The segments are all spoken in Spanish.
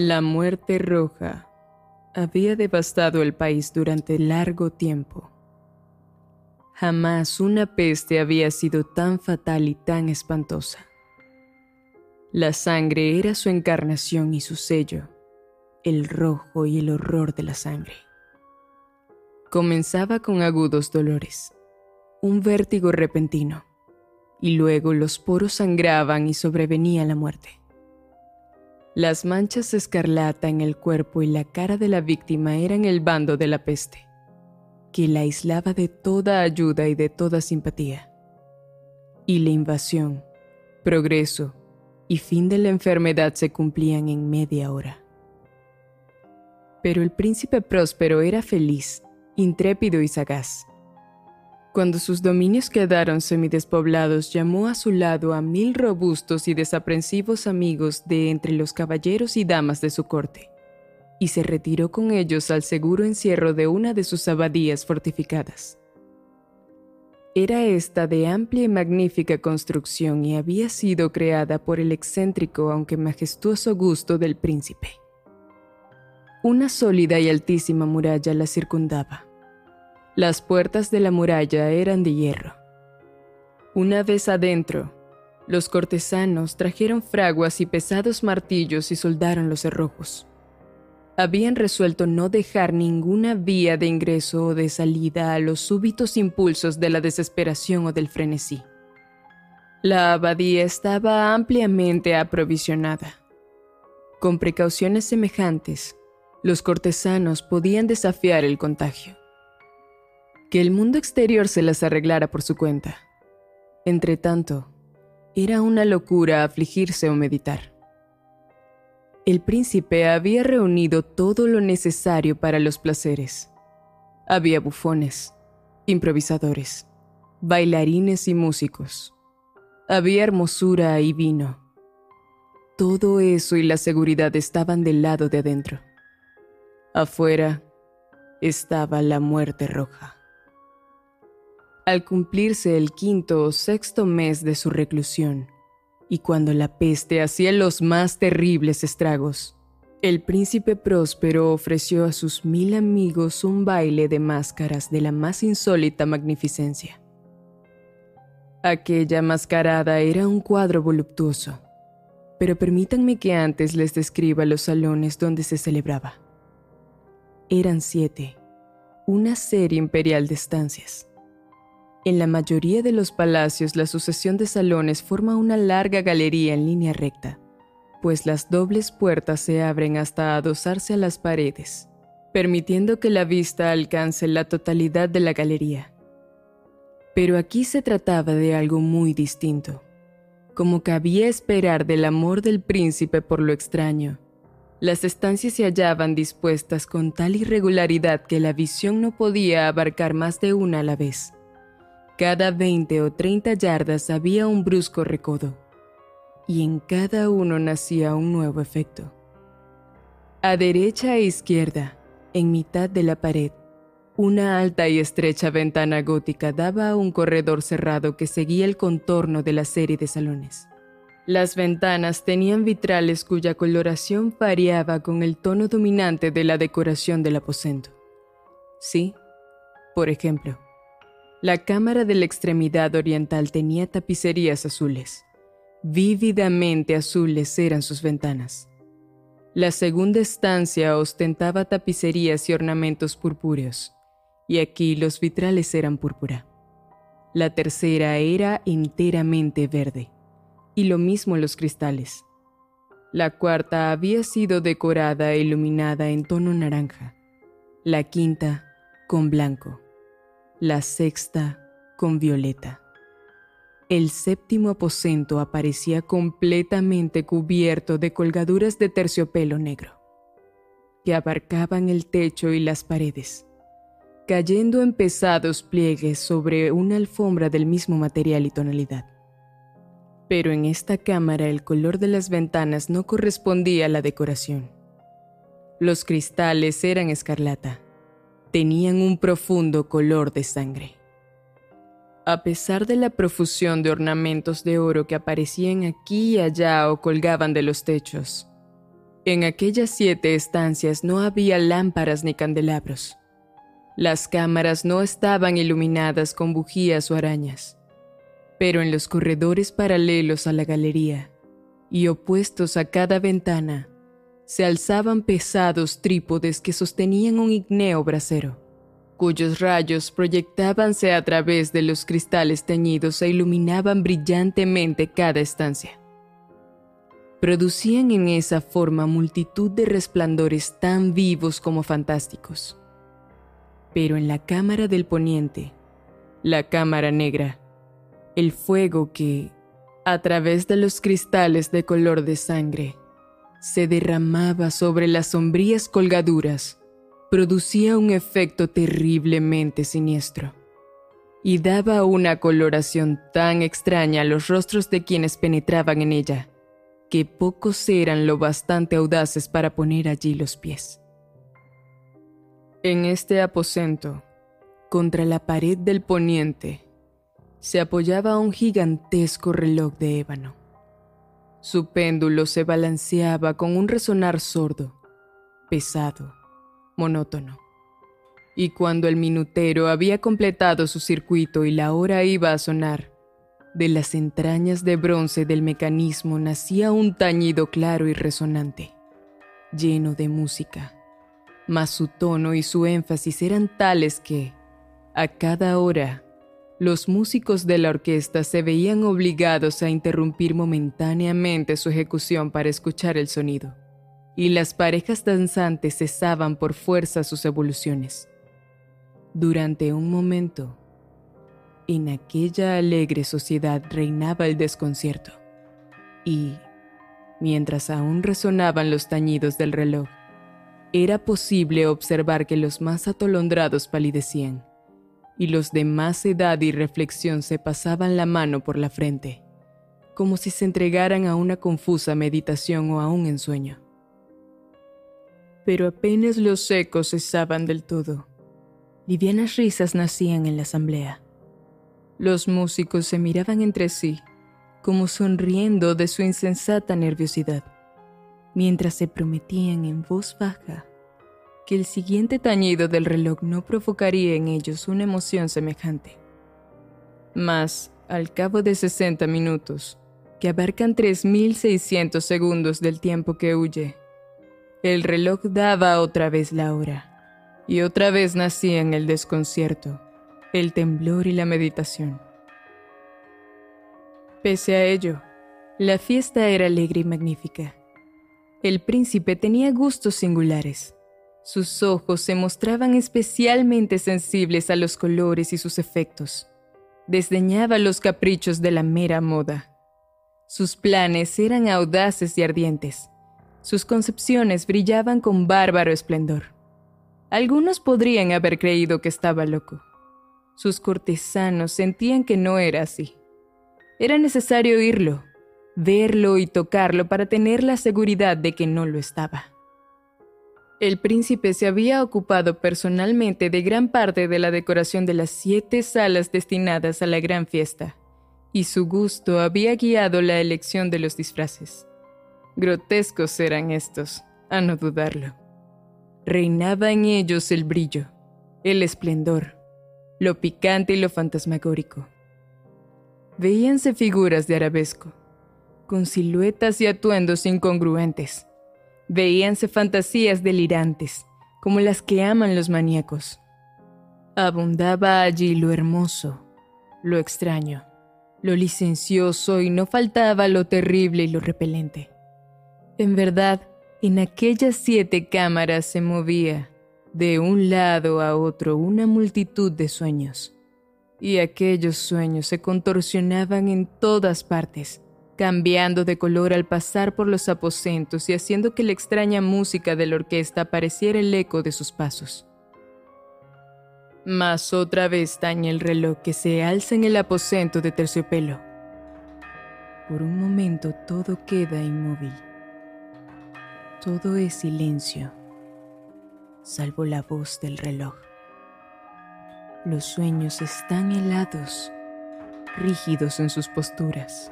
La muerte roja había devastado el país durante largo tiempo. Jamás una peste había sido tan fatal y tan espantosa. La sangre era su encarnación y su sello, el rojo y el horror de la sangre. Comenzaba con agudos dolores, un vértigo repentino, y luego los poros sangraban y sobrevenía la muerte. Las manchas escarlata en el cuerpo y la cara de la víctima eran el bando de la peste, que la aislaba de toda ayuda y de toda simpatía. Y la invasión, progreso y fin de la enfermedad se cumplían en media hora. Pero el príncipe próspero era feliz intrépido y sagaz. Cuando sus dominios quedaron semidespoblados, llamó a su lado a mil robustos y desaprensivos amigos de entre los caballeros y damas de su corte, y se retiró con ellos al seguro encierro de una de sus abadías fortificadas. Era esta de amplia y magnífica construcción y había sido creada por el excéntrico aunque majestuoso gusto del príncipe. Una sólida y altísima muralla la circundaba las puertas de la muralla eran de hierro. Una vez adentro, los cortesanos trajeron fraguas y pesados martillos y soldaron los cerrojos. Habían resuelto no dejar ninguna vía de ingreso o de salida a los súbitos impulsos de la desesperación o del frenesí. La abadía estaba ampliamente aprovisionada. Con precauciones semejantes, los cortesanos podían desafiar el contagio que el mundo exterior se las arreglara por su cuenta. Entretanto, era una locura afligirse o meditar. El príncipe había reunido todo lo necesario para los placeres. Había bufones, improvisadores, bailarines y músicos. Había hermosura y vino. Todo eso y la seguridad estaban del lado de adentro. Afuera estaba la muerte roja al cumplirse el quinto o sexto mes de su reclusión, y cuando la peste hacía los más terribles estragos, el príncipe próspero ofreció a sus mil amigos un baile de máscaras de la más insólita magnificencia. Aquella mascarada era un cuadro voluptuoso, pero permítanme que antes les describa los salones donde se celebraba. Eran siete, una serie imperial de estancias en la mayoría de los palacios la sucesión de salones forma una larga galería en línea recta, pues las dobles puertas se abren hasta adosarse a las paredes, permitiendo que la vista alcance la totalidad de la galería. Pero aquí se trataba de algo muy distinto. Como cabía esperar del amor del príncipe por lo extraño, las estancias se hallaban dispuestas con tal irregularidad que la visión no podía abarcar más de una a la vez. Cada 20 o 30 yardas había un brusco recodo, y en cada uno nacía un nuevo efecto. A derecha e izquierda, en mitad de la pared, una alta y estrecha ventana gótica daba a un corredor cerrado que seguía el contorno de la serie de salones. Las ventanas tenían vitrales cuya coloración variaba con el tono dominante de la decoración del aposento. Sí, por ejemplo, la cámara de la extremidad oriental tenía tapicerías azules. Vívidamente azules eran sus ventanas. La segunda estancia ostentaba tapicerías y ornamentos purpúreos, y aquí los vitrales eran púrpura. La tercera era enteramente verde, y lo mismo los cristales. La cuarta había sido decorada e iluminada en tono naranja. La quinta con blanco la sexta con violeta. El séptimo aposento aparecía completamente cubierto de colgaduras de terciopelo negro, que abarcaban el techo y las paredes, cayendo en pesados pliegues sobre una alfombra del mismo material y tonalidad. Pero en esta cámara el color de las ventanas no correspondía a la decoración. Los cristales eran escarlata tenían un profundo color de sangre. A pesar de la profusión de ornamentos de oro que aparecían aquí y allá o colgaban de los techos, En aquellas siete estancias no había lámparas ni candelabros. Las cámaras no estaban iluminadas con bujías o arañas, pero en los corredores paralelos a la galería y opuestos a cada ventana se alzaban pesados trípodes que sostenían un igneo brasero, cuyos rayos proyectábanse a través de los cristales teñidos e iluminaban brillantemente cada estancia. Producían en esa forma multitud de resplandores tan vivos como fantásticos pero en la cámara del poniente, la cámara negra, el fuego que, a través de los cristales de color de sangre, se derramaba sobre las sombrías colgaduras, producía un efecto terriblemente siniestro y daba una coloración tan extraña a los rostros de quienes penetraban en ella, que pocos eran lo bastante audaces para poner allí los pies. En este aposento, contra la pared del poniente, se apoyaba un gigantesco reloj de ébano. Su péndulo se balanceaba con un resonar sordo, pesado, monótono. Y cuando el minutero había completado su circuito y la hora iba a sonar, de las entrañas de bronce del mecanismo nacía un tañido claro y resonante, lleno de música mas su tono y su énfasis eran tales que, a cada hora, los músicos de la orquesta se veían obligados a interrumpir momentáneamente su ejecución para escuchar el sonido, y las parejas danzantes cesaban por fuerza sus evoluciones. Durante un momento, en aquella alegre sociedad reinaba el desconcierto, y, mientras aún resonaban los tañidos del reloj, era posible observar que los más atolondrados palidecían, y los de más edad y reflexión se pasaban la mano por la frente, como si se entregaran a una confusa meditación o a un ensueño. Pero apenas los ecos cesaban del todo, livianas risas nacían en la asamblea. Los músicos se miraban entre sí, como sonriendo de su insensata nerviosidad mientras se prometían en voz baja que el siguiente tañido del reloj no provocaría en ellos una emoción semejante. Mas, al cabo de 60 minutos, que abarcan 3.600 segundos del tiempo que huye, el reloj daba otra vez la hora, y otra vez nacían el desconcierto, el temblor y la meditación. Pese a ello, la fiesta era alegre y magnífica. El príncipe tenía gustos singulares. Sus ojos se mostraban especialmente sensibles a los colores y sus efectos. Desdeñaba los caprichos de la mera moda. Sus planes eran audaces y ardientes. Sus concepciones brillaban con bárbaro esplendor. Algunos podrían haber creído que estaba loco. Sus cortesanos sentían que no era así. Era necesario oírlo, verlo y tocarlo para tener la seguridad de que no lo estaba. El príncipe se había ocupado personalmente de gran parte de la decoración de las siete salas destinadas a la gran fiesta, y su gusto había guiado la elección de los disfraces. Grotescos eran estos, a no dudarlo. Reinaba en ellos el brillo, el esplendor, lo picante y lo fantasmagórico. Veíanse figuras de arabesco, con siluetas y atuendos incongruentes. Veíanse fantasías delirantes, como las que aman los maníacos. Abundaba allí lo hermoso, lo extraño, lo licencioso y no faltaba lo terrible y lo repelente. En verdad, en aquellas siete cámaras se movía, de un lado a otro, una multitud de sueños. Y aquellos sueños se contorsionaban en todas partes, cambiando de color al pasar por los aposentos y haciendo que la extraña música de la orquesta pareciera el eco de sus pasos. Mas otra vez taña el reloj que se alza en el aposento de terciopelo. Por un momento todo queda inmóvil. Todo es silencio, salvo la voz del reloj. Los sueños están helados, rígidos en sus posturas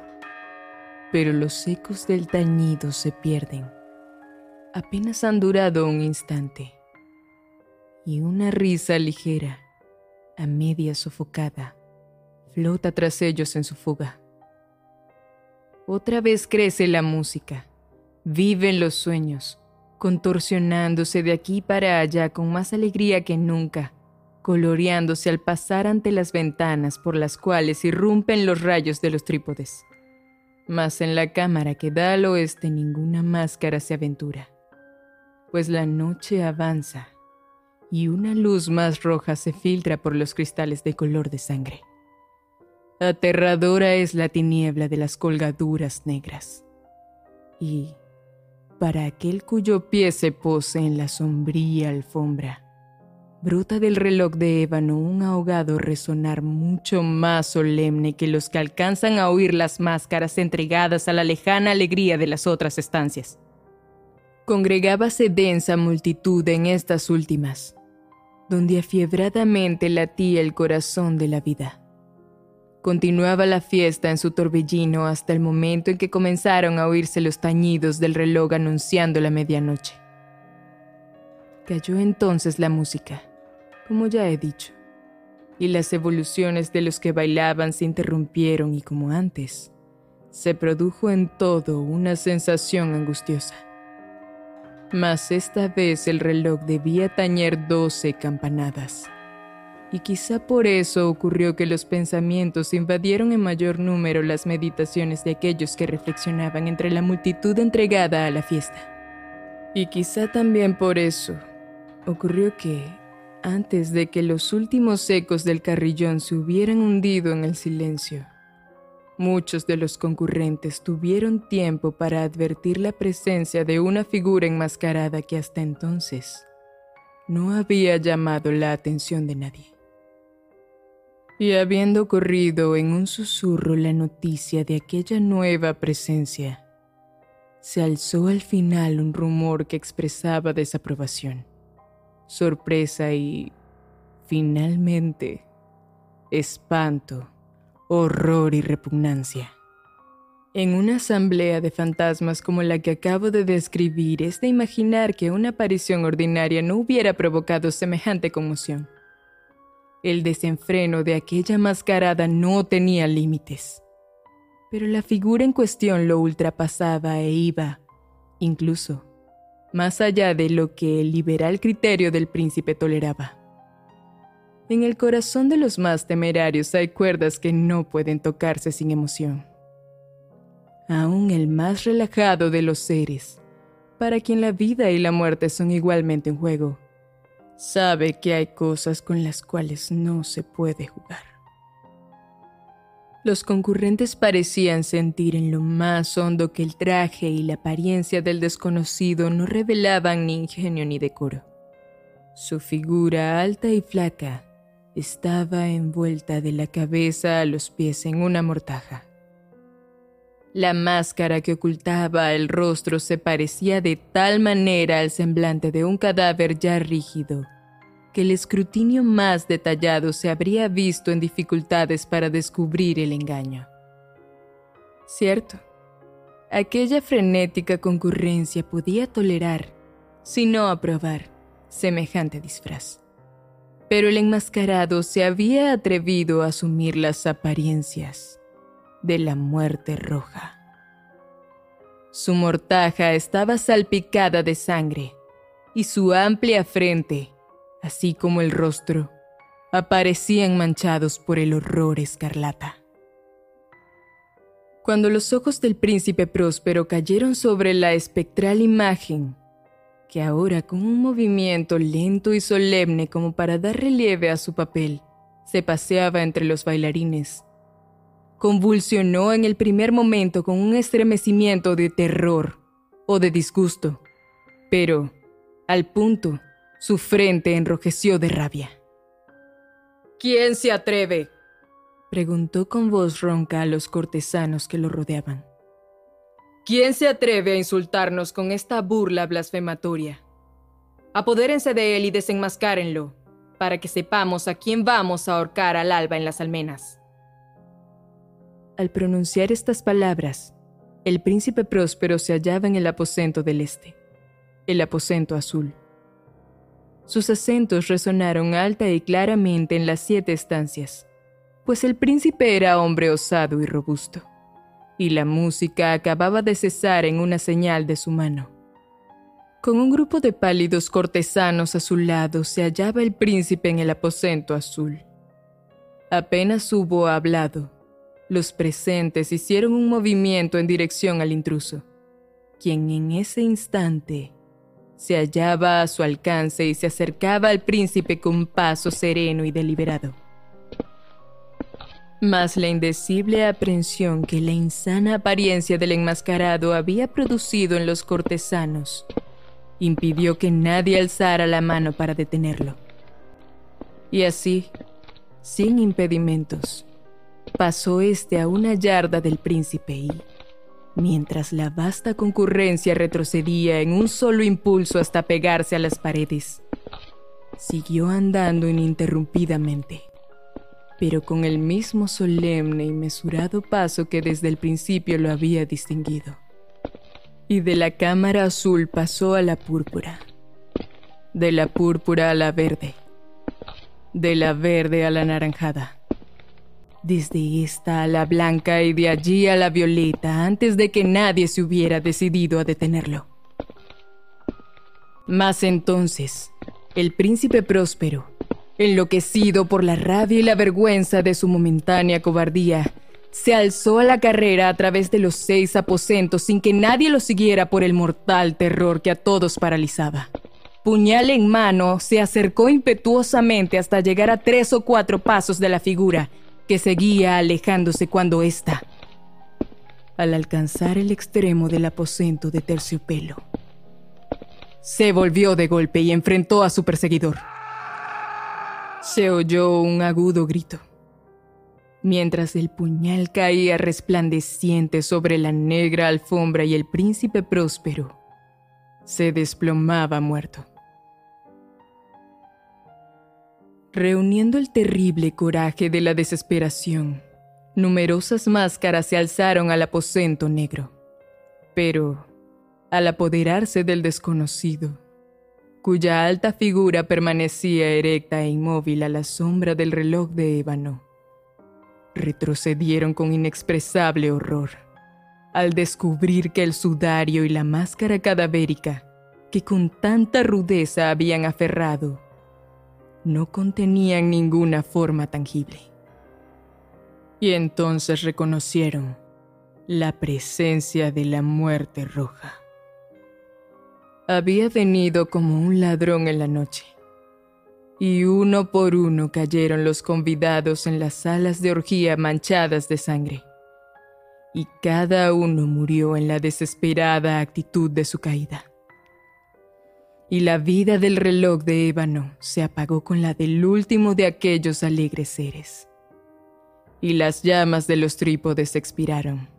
pero los ecos del tañido se pierden, apenas han durado un instante. Y una risa ligera, a media sofocada, flota tras ellos en su fuga. Otra vez crece la música, viven los sueños, contorsionándose de aquí para allá con más alegría que nunca, coloreándose al pasar ante las ventanas por las cuales irrumpen los rayos de los trípodes. Mas en la cámara que da al oeste ninguna máscara se aventura, pues la noche avanza y una luz más roja se filtra por los cristales de color de sangre. Aterradora es la tiniebla de las colgaduras negras. Y para aquel cuyo pie se pose en la sombría alfombra. Brota del reloj de ébano un ahogado resonar mucho más solemne que los que alcanzan a oír las máscaras entregadas a la lejana alegría de las otras estancias. Congregábase densa multitud en estas últimas, donde afiebradamente latía el corazón de la vida. Continuaba la fiesta en su torbellino hasta el momento en que comenzaron a oírse los tañidos del reloj anunciando la medianoche. Cayó entonces la música, como ya he dicho, y las evoluciones de los que bailaban se interrumpieron y como antes, se produjo en todo una sensación angustiosa. Mas esta vez el reloj debía tañer doce campanadas y quizá por eso ocurrió que los pensamientos invadieron en mayor número las meditaciones de aquellos que reflexionaban entre la multitud entregada a la fiesta. Y quizá también por eso ocurrió que, antes de que los últimos ecos del carrillón se hubieran hundido en el silencio, muchos de los concurrentes tuvieron tiempo para advertir la presencia de una figura enmascarada que hasta entonces no había llamado la atención de nadie. Y habiendo corrido en un susurro la noticia de aquella nueva presencia, se alzó al final un rumor que expresaba desaprobación, sorpresa y, finalmente, espanto, horror y repugnancia. En una asamblea de fantasmas como la que acabo de describir es de imaginar que una aparición ordinaria no hubiera provocado semejante conmoción. El desenfreno de aquella mascarada no tenía límites. Pero la figura en cuestión lo ultrapasaba e iba, incluso, más allá de lo que el liberal criterio del príncipe toleraba. En el corazón de los más temerarios hay cuerdas que no pueden tocarse sin emoción. Aún el más relajado de los seres, para quien la vida y la muerte son igualmente un juego, sabe que hay cosas con las cuales no se puede jugar. Los concurrentes parecían sentir en lo más hondo que el traje y la apariencia del desconocido no revelaban ni ingenio ni decoro. Su figura alta y flaca estaba envuelta de la cabeza a los pies en una mortaja. La máscara que ocultaba el rostro se parecía de tal manera al semblante de un cadáver ya rígido, que el escrutinio más detallado se habría visto en dificultades para descubrir el engaño. Cierto, aquella frenética concurrencia podía tolerar, si no aprobar, semejante disfraz. Pero el enmascarado se había atrevido a asumir las apariencias de la muerte roja. Su mortaja estaba salpicada de sangre y su amplia frente, así como el rostro, aparecían manchados por el horror escarlata. Cuando los ojos del príncipe próspero cayeron sobre la espectral imagen, que ahora con un movimiento lento y solemne como para dar relieve a su papel, se paseaba entre los bailarines, convulsionó en el primer momento con un estremecimiento de terror o de disgusto, pero, al punto, su frente enrojeció de rabia. ¿Quién se atreve? preguntó con voz ronca a los cortesanos que lo rodeaban. ¿Quién se atreve a insultarnos con esta burla blasfematoria? Apodérense de él y desenmascárenlo, para que sepamos a quién vamos a ahorcar al alba en las almenas. Al pronunciar estas palabras, el príncipe próspero se hallaba en el aposento del este, el aposento azul. Sus acentos resonaron alta y claramente en las siete estancias, pues el príncipe era hombre osado y robusto, y la música acababa de cesar en una señal de su mano. Con un grupo de pálidos cortesanos a su lado se hallaba el príncipe en el aposento azul. Apenas hubo hablado, los presentes hicieron un movimiento en dirección al intruso, quien en ese instante se hallaba a su alcance y se acercaba al príncipe con paso sereno y deliberado. Mas la indecible aprensión que la insana apariencia del enmascarado había producido en los cortesanos impidió que nadie alzara la mano para detenerlo. Y así, sin impedimentos, pasó este a una yarda del príncipe y, mientras la vasta concurrencia retrocedía en un solo impulso hasta pegarse a las paredes, siguió andando ininterrumpidamente, pero con el mismo solemne y mesurado paso que desde el principio lo había distinguido. Y de la cámara azul pasó a la púrpura, de la púrpura a la verde, de la verde a la naranjada, desde esta a la blanca y de allí a la violeta antes de que nadie se hubiera decidido a detenerlo. Mas entonces, el príncipe próspero, enloquecido por la rabia y la vergüenza de su momentánea cobardía, se alzó a la carrera a través de los seis aposentos sin que nadie lo siguiera por el mortal terror que a todos paralizaba. Puñal en mano, se acercó impetuosamente hasta llegar a tres o cuatro pasos de la figura, que seguía alejándose cuando ésta, al alcanzar el extremo del aposento de terciopelo, se volvió de golpe y enfrentó a su perseguidor. Se oyó un agudo grito mientras el puñal caía resplandeciente sobre la negra alfombra y el príncipe próspero se desplomaba muerto. Reuniendo el terrible coraje de la desesperación, numerosas máscaras se alzaron al aposento negro. Pero, al apoderarse del desconocido, cuya alta figura permanecía erecta e inmóvil a la sombra del reloj de ébano, retrocedieron con inexpresable horror al descubrir que el sudario y la máscara cadavérica que con tanta rudeza habían aferrado no contenían ninguna forma tangible. Y entonces reconocieron la presencia de la muerte roja. Había venido como un ladrón en la noche y uno por uno cayeron los convidados en las salas de orgía manchadas de sangre, y cada uno murió en la desesperada actitud de su caída. Y la vida del reloj de ébano se apagó con la del último de aquellos alegres seres. Y las llamas de los trípodes expiraron.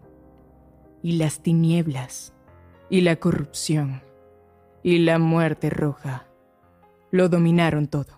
Y las tinieblas, y la corrupción, y la muerte roja lo dominaron todo.